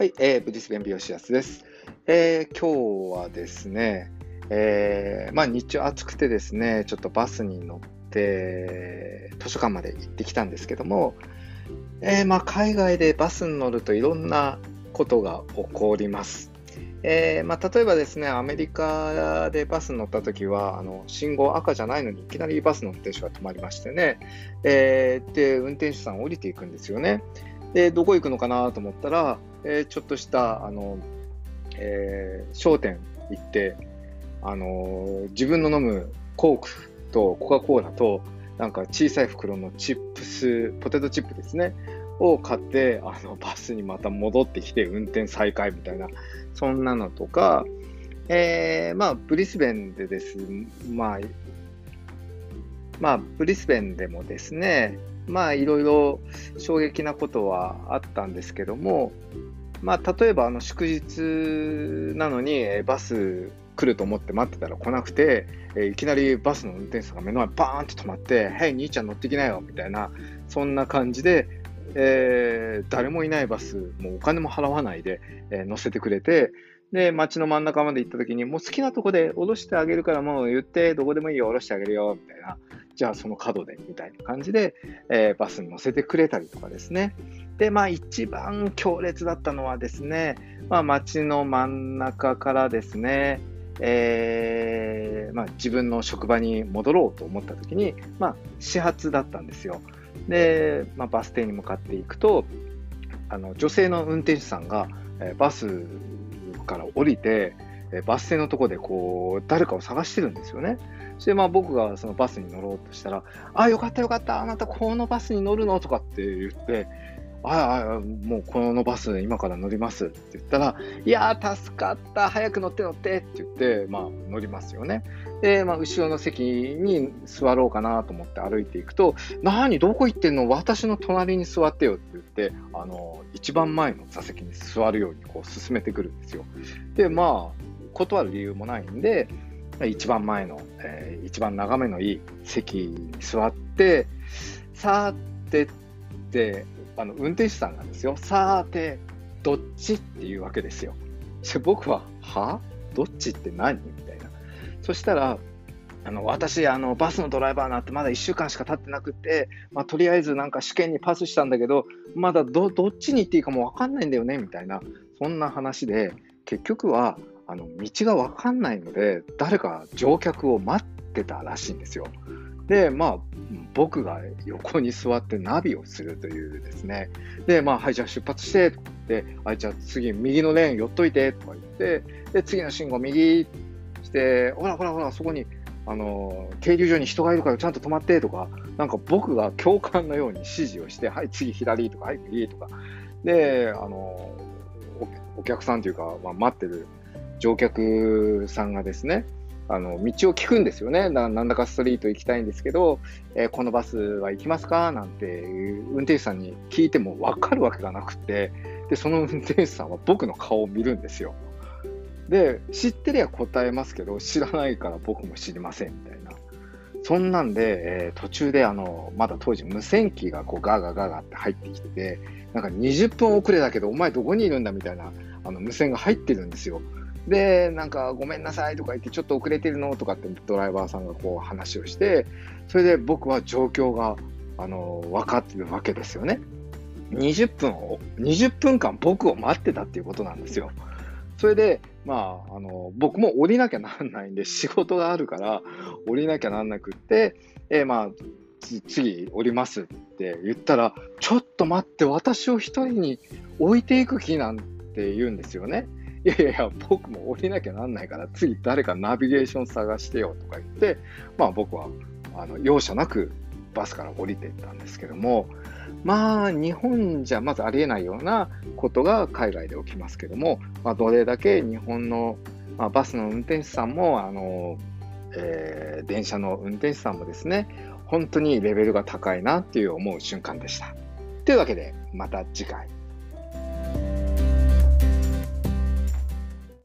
はい、えー、ブリスベン美容師安です。えー、今日はですね、えー、まあ日中暑くてですね、ちょっとバスに乗って図書館まで行ってきたんですけども、えー、まあ海外でバスに乗るといろんなことが起こります。えーまあ、例えばですね、アメリカでバスに乗った時は、あの信号赤じゃないのにいきなりバスの運転手が止まりましてね、えー、で、運転手さん降りていくんですよね。で、どこ行くのかなと思ったら、えー、ちょっとしたあの、えー、商店行って、あの自分の飲むコークとコカ・コーラとなんか小さい袋のチップスポテトチップですねを買ってあのバスにまた戻ってきて運転再開みたいなそんなのとか、えー、まあブリスベンでですまあまあブリスベンでもですねまあいろいろ衝撃なことはあったんですけども、まあ例えばあの祝日なのにバス来ると思って待ってたら来なくて、えいきなりバスの運転手さんが目の前バーンと止まって「へい兄ちゃん乗ってきなよ」みたいなそんな感じで、えー、誰もいないバスもうお金も払わないで、えー、乗せてくれてで街の真ん中まで行った時にもう好きなとこで降ろしてあげるからもう言ってどこでもいいよ降ろしてあげるよみたいなじゃあその角でみたいな感じで、えー、バスに乗せてくれたりとかですね。で、まあ一番強烈だったのはですね、まあ街の真ん中からですね、えー、まあ、自分の職場に戻ろうと思った時に、まあ、始発だったんですよ。で、まあ、バス停に向かっていくと、あの女性の運転手さんが、えー、バスから降りて、え、バス停のとこでこう誰かを探してるんですよね。そしてまあ僕がそのバスに乗ろうとしたら、あ、よかったよかった、あなたこのバスに乗るの？とかって言って、ああ、もうこのバス今から乗りますって言ったら、いやー助かった、早く乗って乗ってって言って、まあ乗りますよね。で、まあ後ろの席に座ろうかなと思って歩いていくと、何？どこ行ってんの？私の隣に座ってよって、あの、一番前の座席に座るようにこう進めてくるんですよ。で、まあ、断る理由もないんで、一番前の、えー、一番眺めのいい席に座って、さてって、あの運転手さんがですよ、さーて、どっちっていうわけですよ。で僕は、は？どっちって何？みたいな。そしたら、あの私あの、バスのドライバーになってまだ1週間しか経ってなくて、まあ、とりあえずなんか試験にパスしたんだけど、まだどどっちに行っていいかも分かんないんだよねみたいな、そんな話で、結局はあの道が分かんないので、誰か乗客を待ってたらしいんですよ。で、まあ、僕が横に座ってナビをするというですね。で、まあ、はい、じゃあ出発してで、はい、じゃあ次、右のレーン寄っといてとか言って、で、次の信号右して、ほらほらほら、そこに、あの、停留所に人がいるからちゃんと止まってとか、なんか僕が教官のように指示をして、はい、次左とか、はい、右とか。で、あの、お客さんというか、まあ、待ってる乗客さんがですね、あの道を聞くんですよねな。なんだかストリート行きたいんですけど、えー、このバスは行きますか？なんて運転手さんに聞いても分かるわけがなくてで、その運転手さんは僕の顔を見るんですよ。で、知ってりゃ答えますけど、知らないから僕も知りませんみたいな。そんなんで、えー、途中であの、まだ当時無線機がこうガーガーガーガーって入ってきてて、なんか20分遅れだけど、お前どこにいるんだみたいなあの無線が入ってるんですよ。で、なんかごめんなさいとか言って、ちょっと遅れてるのとかってドライバーさんがこう話をして、それで僕は状況があの分かってるわけですよね。20分を、20分間僕を待ってたっていうことなんですよ。それで、まあ、あの、僕も降りなきゃなんないんで、仕事があるから、降りなきゃなんなくって、えー、まあ、次降りますって言ったら、ちょっと待って、私を一人に置いていく気なんて言うんですよね。いやいやいや、僕も降りなきゃなんないから、次誰かナビゲーション探してよとか言って、まあ僕は、あの、容赦なくバスから降りていったんですけども、まあ、日本じゃまずありえないようなことが海外で起きますけども、まあ、どれだけ日本の、まあ、バスの運転手さんも、あの、えー、電車の運転手さんもですね、本当にレベルが高いなっていう思う瞬間でした。というわけで、また次回。